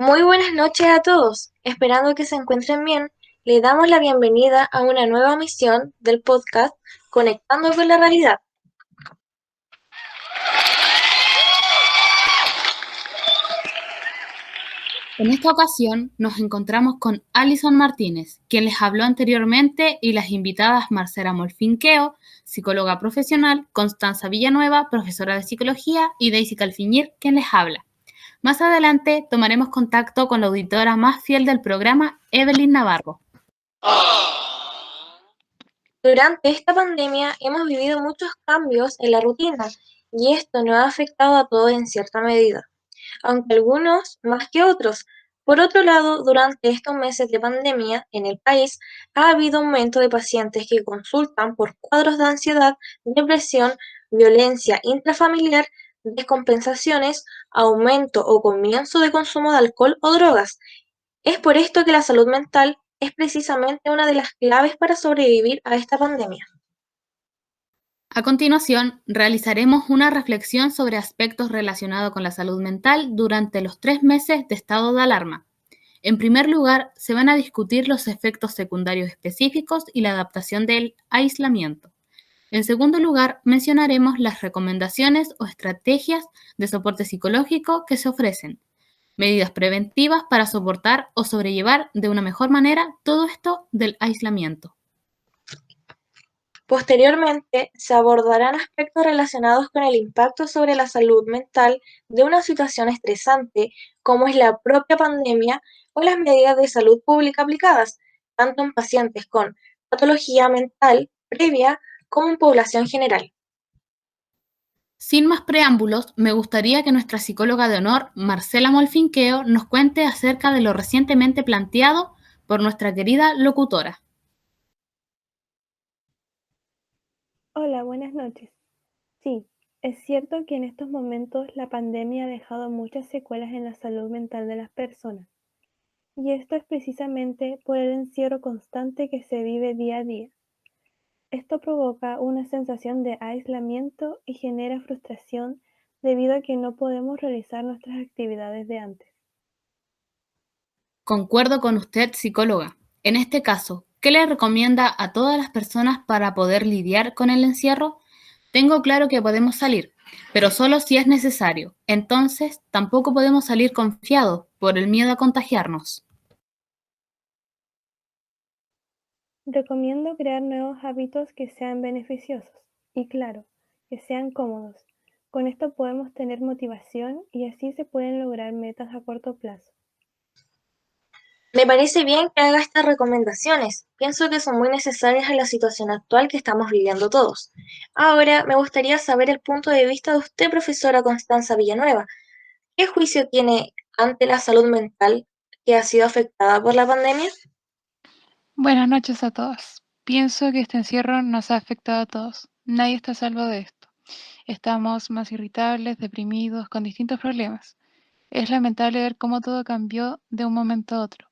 Muy buenas noches a todos. Esperando que se encuentren bien, le damos la bienvenida a una nueva misión del podcast Conectando con la Realidad. En esta ocasión nos encontramos con Alison Martínez, quien les habló anteriormente, y las invitadas Marcela Molfinqueo, psicóloga profesional, Constanza Villanueva, profesora de psicología, y Daisy Calfiñir, quien les habla. Más adelante tomaremos contacto con la auditora más fiel del programa, Evelyn Navarro. Durante esta pandemia hemos vivido muchos cambios en la rutina y esto nos ha afectado a todos en cierta medida, aunque algunos más que otros. Por otro lado, durante estos meses de pandemia en el país ha habido aumento de pacientes que consultan por cuadros de ansiedad, depresión, violencia intrafamiliar, descompensaciones, aumento o comienzo de consumo de alcohol o drogas. Es por esto que la salud mental es precisamente una de las claves para sobrevivir a esta pandemia. A continuación, realizaremos una reflexión sobre aspectos relacionados con la salud mental durante los tres meses de estado de alarma. En primer lugar, se van a discutir los efectos secundarios específicos y la adaptación del aislamiento. En segundo lugar, mencionaremos las recomendaciones o estrategias de soporte psicológico que se ofrecen, medidas preventivas para soportar o sobrellevar de una mejor manera todo esto del aislamiento. Posteriormente, se abordarán aspectos relacionados con el impacto sobre la salud mental de una situación estresante como es la propia pandemia o las medidas de salud pública aplicadas, tanto en pacientes con patología mental previa como en población general. Sin más preámbulos, me gustaría que nuestra psicóloga de honor, Marcela Molfinqueo, nos cuente acerca de lo recientemente planteado por nuestra querida locutora. Hola, buenas noches. Sí, es cierto que en estos momentos la pandemia ha dejado muchas secuelas en la salud mental de las personas. Y esto es precisamente por el encierro constante que se vive día a día. Esto provoca una sensación de aislamiento y genera frustración debido a que no podemos realizar nuestras actividades de antes. Concuerdo con usted, psicóloga. En este caso, ¿qué le recomienda a todas las personas para poder lidiar con el encierro? Tengo claro que podemos salir, pero solo si es necesario. Entonces, tampoco podemos salir confiados por el miedo a contagiarnos. Recomiendo crear nuevos hábitos que sean beneficiosos y, claro, que sean cómodos. Con esto podemos tener motivación y así se pueden lograr metas a corto plazo. Me parece bien que haga estas recomendaciones. Pienso que son muy necesarias en la situación actual que estamos viviendo todos. Ahora, me gustaría saber el punto de vista de usted, profesora Constanza Villanueva. ¿Qué juicio tiene ante la salud mental que ha sido afectada por la pandemia? Buenas noches a todos. Pienso que este encierro nos ha afectado a todos. Nadie está a salvo de esto. Estamos más irritables, deprimidos, con distintos problemas. Es lamentable ver cómo todo cambió de un momento a otro.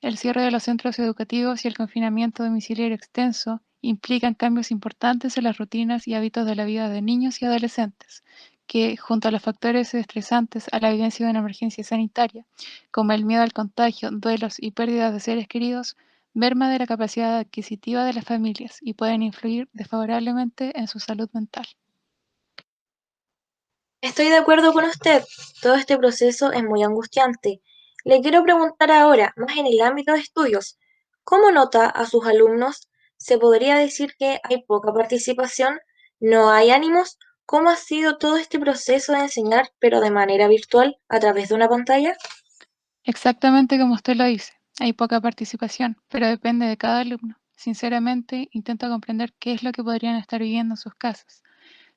El cierre de los centros educativos y el confinamiento domiciliario extenso implican cambios importantes en las rutinas y hábitos de la vida de niños y adolescentes, que, junto a los factores estresantes a la vivencia de una emergencia sanitaria, como el miedo al contagio, duelos y pérdidas de seres queridos, merma de la capacidad adquisitiva de las familias y pueden influir desfavorablemente en su salud mental. Estoy de acuerdo con usted. Todo este proceso es muy angustiante. Le quiero preguntar ahora, más en el ámbito de estudios, ¿cómo nota a sus alumnos? ¿Se podría decir que hay poca participación? ¿No hay ánimos? ¿Cómo ha sido todo este proceso de enseñar, pero de manera virtual, a través de una pantalla? Exactamente como usted lo dice. Hay poca participación, pero depende de cada alumno. Sinceramente, intento comprender qué es lo que podrían estar viviendo en sus casas.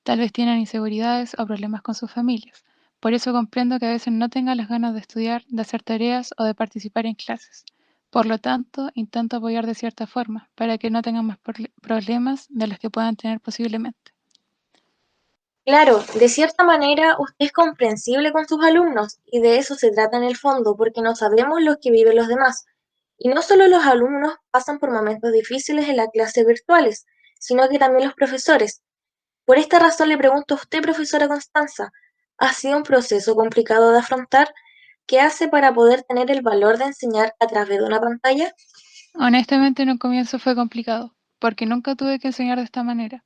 Tal vez tienen inseguridades o problemas con sus familias. Por eso comprendo que a veces no tengan las ganas de estudiar, de hacer tareas o de participar en clases. Por lo tanto, intento apoyar de cierta forma, para que no tengan más problemas de los que puedan tener posiblemente. Claro, de cierta manera usted es comprensible con sus alumnos y de eso se trata en el fondo, porque no sabemos lo que viven los demás. Y no solo los alumnos pasan por momentos difíciles en las clases virtuales, sino que también los profesores. Por esta razón le pregunto a usted, profesora Constanza, ¿ha sido un proceso complicado de afrontar? ¿Qué hace para poder tener el valor de enseñar a través de una pantalla? Honestamente, en un comienzo fue complicado, porque nunca tuve que enseñar de esta manera.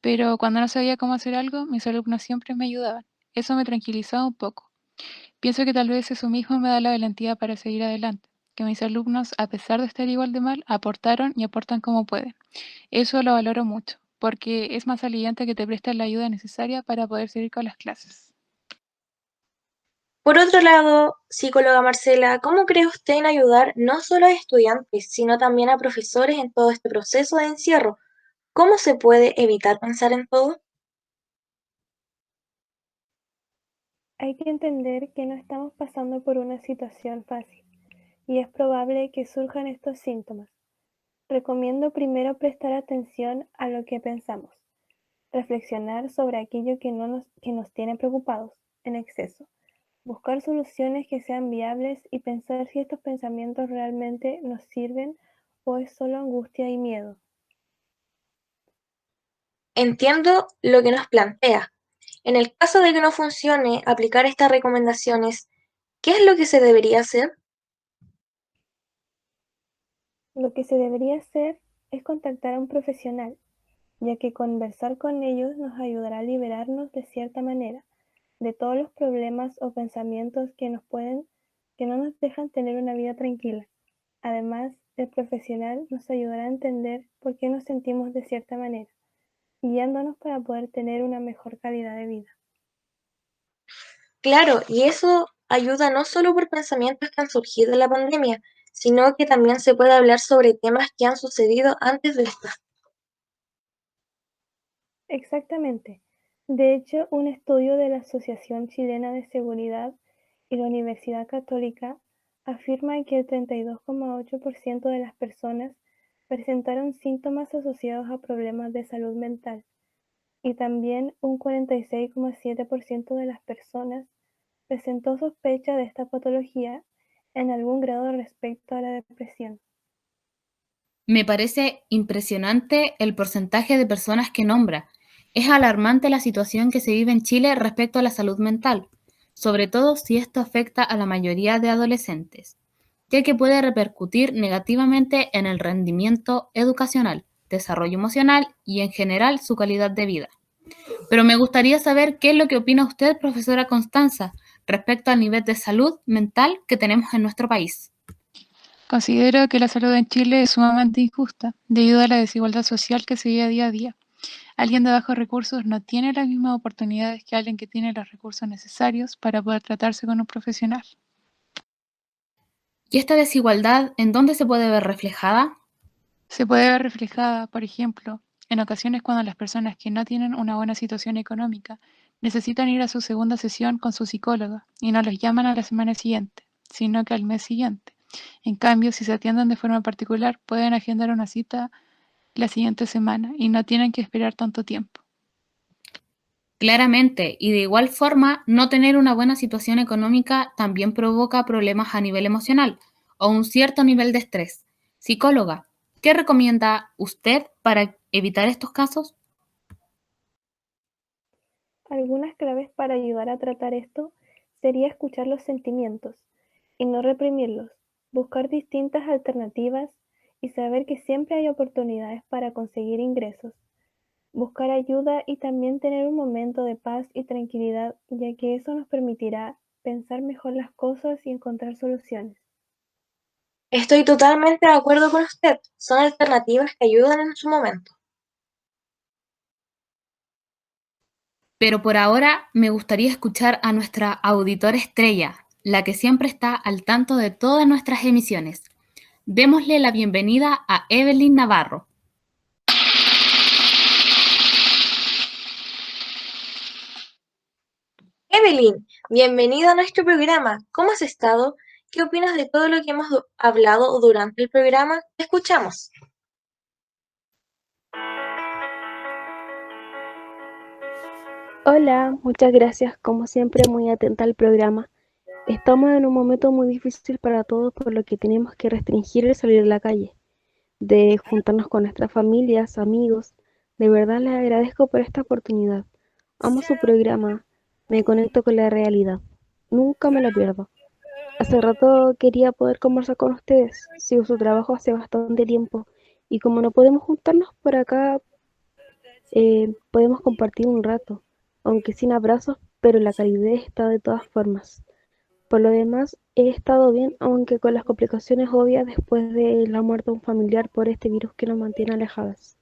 Pero cuando no sabía cómo hacer algo, mis alumnos siempre me ayudaban. Eso me tranquilizaba un poco. Pienso que tal vez eso mismo me da la valentía para seguir adelante, que mis alumnos, a pesar de estar igual de mal, aportaron y aportan como pueden. Eso lo valoro mucho, porque es más aliviante que te presten la ayuda necesaria para poder seguir con las clases. Por otro lado, psicóloga Marcela, ¿cómo cree usted en ayudar no solo a estudiantes, sino también a profesores en todo este proceso de encierro? ¿Cómo se puede evitar pensar en todo? Hay que entender que no estamos pasando por una situación fácil y es probable que surjan estos síntomas. Recomiendo primero prestar atención a lo que pensamos, reflexionar sobre aquello que, no nos, que nos tiene preocupados en exceso buscar soluciones que sean viables y pensar si estos pensamientos realmente nos sirven o es solo angustia y miedo. Entiendo lo que nos plantea. En el caso de que no funcione aplicar estas recomendaciones, ¿qué es lo que se debería hacer? Lo que se debería hacer es contactar a un profesional, ya que conversar con ellos nos ayudará a liberarnos de cierta manera de todos los problemas o pensamientos que nos pueden, que no nos dejan tener una vida tranquila. Además, el profesional nos ayudará a entender por qué nos sentimos de cierta manera, guiándonos para poder tener una mejor calidad de vida. Claro, y eso ayuda no solo por pensamientos que han surgido en la pandemia, sino que también se puede hablar sobre temas que han sucedido antes de esta. Exactamente. De hecho, un estudio de la Asociación Chilena de Seguridad y la Universidad Católica afirma que el 32,8% de las personas presentaron síntomas asociados a problemas de salud mental y también un 46,7% de las personas presentó sospecha de esta patología en algún grado respecto a la depresión. Me parece impresionante el porcentaje de personas que nombra es alarmante la situación que se vive en Chile respecto a la salud mental, sobre todo si esto afecta a la mayoría de adolescentes, ya que puede repercutir negativamente en el rendimiento educacional, desarrollo emocional y en general su calidad de vida. Pero me gustaría saber qué es lo que opina usted, profesora Constanza, respecto al nivel de salud mental que tenemos en nuestro país. Considero que la salud en Chile es sumamente injusta debido a la desigualdad social que se vive día a día. Alguien de bajos recursos no tiene las mismas oportunidades que alguien que tiene los recursos necesarios para poder tratarse con un profesional. ¿Y esta desigualdad en dónde se puede ver reflejada? Se puede ver reflejada, por ejemplo, en ocasiones cuando las personas que no tienen una buena situación económica necesitan ir a su segunda sesión con su psicóloga y no los llaman a la semana siguiente, sino que al mes siguiente. En cambio, si se atienden de forma particular, pueden agendar una cita la siguiente semana y no tienen que esperar tanto tiempo. Claramente, y de igual forma, no tener una buena situación económica también provoca problemas a nivel emocional o un cierto nivel de estrés. Psicóloga, ¿qué recomienda usted para evitar estos casos? Algunas claves para ayudar a tratar esto sería escuchar los sentimientos y no reprimirlos, buscar distintas alternativas y saber que siempre hay oportunidades para conseguir ingresos, buscar ayuda y también tener un momento de paz y tranquilidad, ya que eso nos permitirá pensar mejor las cosas y encontrar soluciones. Estoy totalmente de acuerdo con usted. Son alternativas que ayudan en su momento. Pero por ahora me gustaría escuchar a nuestra auditora estrella, la que siempre está al tanto de todas nuestras emisiones. Démosle la bienvenida a Evelyn Navarro. Evelyn, bienvenida a nuestro programa. ¿Cómo has estado? ¿Qué opinas de todo lo que hemos hablado durante el programa? Te escuchamos. Hola, muchas gracias. Como siempre, muy atenta al programa. Estamos en un momento muy difícil para todos por lo que tenemos que restringir el salir a la calle, de juntarnos con nuestras familias, amigos. De verdad les agradezco por esta oportunidad. Amo su programa, me conecto con la realidad. Nunca me lo pierdo. Hace rato quería poder conversar con ustedes. Sigo su trabajo hace bastante tiempo y como no podemos juntarnos por acá, eh, podemos compartir un rato, aunque sin abrazos, pero la calidez está de todas formas. Por lo demás, he estado bien, aunque con las complicaciones obvias después de la muerte de un familiar por este virus que nos mantiene alejadas.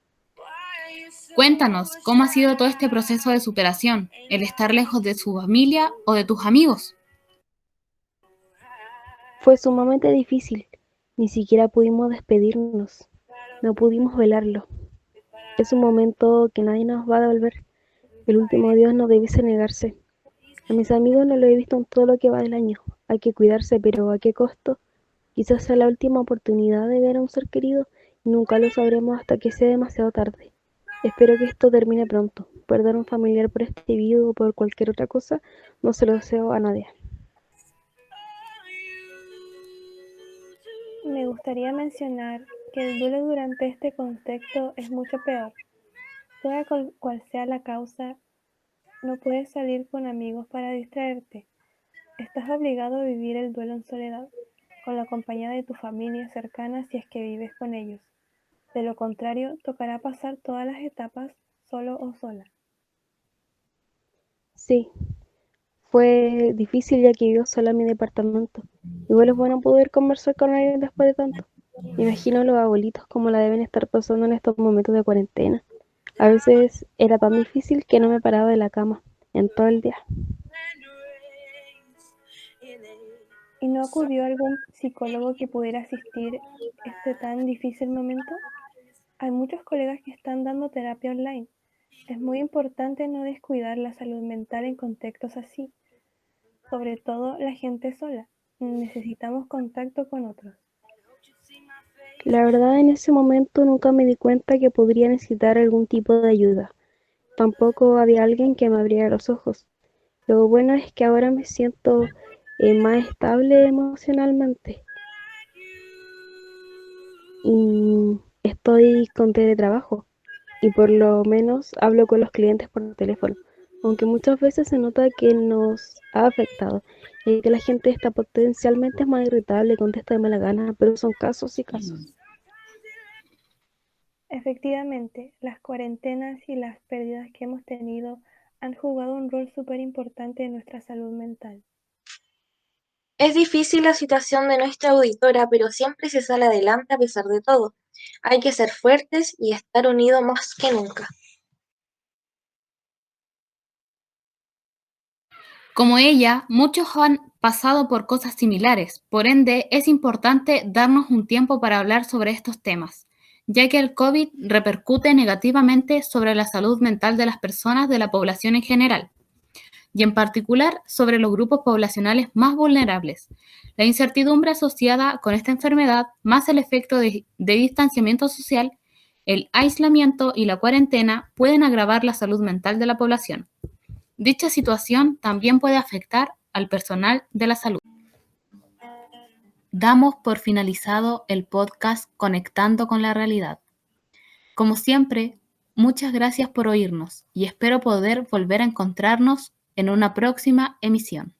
Cuéntanos, ¿cómo ha sido todo este proceso de superación? ¿El estar lejos de su familia o de tus amigos? Fue sumamente difícil. Ni siquiera pudimos despedirnos. No pudimos velarlo. Es un momento que nadie nos va a devolver. El último Dios no debiese negarse. A mis amigos no lo he visto en todo lo que va del año. Hay que cuidarse, pero ¿a qué costo? Quizás sea la última oportunidad de ver a un ser querido y nunca lo sabremos hasta que sea demasiado tarde. Espero que esto termine pronto. Perder un familiar por este virus o por cualquier otra cosa no se lo deseo a nadie. Me gustaría mencionar que el duelo durante este contexto es mucho peor. Sea cual sea la causa, no puedes salir con amigos para distraerte. Estás obligado a vivir el duelo en soledad, con la compañía de tu familia cercana si es que vives con ellos. De lo contrario, tocará pasar todas las etapas solo o sola. Sí, fue difícil ya que vivo sola en mi departamento. Igual es bueno poder conversar con alguien después de tanto. imagino a los abuelitos como la deben estar pasando en estos momentos de cuarentena. A veces era tan difícil que no me paraba de la cama en todo el día. ¿Y no acudió algún psicólogo que pudiera asistir este tan difícil momento? Hay muchos colegas que están dando terapia online. Es muy importante no descuidar la salud mental en contextos así, sobre todo la gente sola. Necesitamos contacto con otros. La verdad en ese momento nunca me di cuenta que podría necesitar algún tipo de ayuda. Tampoco había alguien que me abriera los ojos. Lo bueno es que ahora me siento eh, más estable emocionalmente. Y estoy con teletrabajo y por lo menos hablo con los clientes por teléfono, aunque muchas veces se nota que nos ha afectado y que la gente está potencialmente más irritable, contesta de mala gana, pero son casos y casos. Efectivamente, las cuarentenas y las pérdidas que hemos tenido han jugado un rol súper importante en nuestra salud mental. Es difícil la situación de nuestra auditora, pero siempre se sale adelante a pesar de todo. Hay que ser fuertes y estar unidos más que nunca. Como ella, muchos han pasado por cosas similares, por ende es importante darnos un tiempo para hablar sobre estos temas ya que el COVID repercute negativamente sobre la salud mental de las personas de la población en general, y en particular sobre los grupos poblacionales más vulnerables. La incertidumbre asociada con esta enfermedad, más el efecto de, distanciamiento social, el aislamiento y la cuarentena pueden agravar la salud mental de la población. Dicha situación también puede afectar al personal de la salud. Damos por finalizado el podcast Conectando con la Realidad. Como siempre, muchas gracias por oírnos y espero poder volver a encontrarnos en una próxima emisión.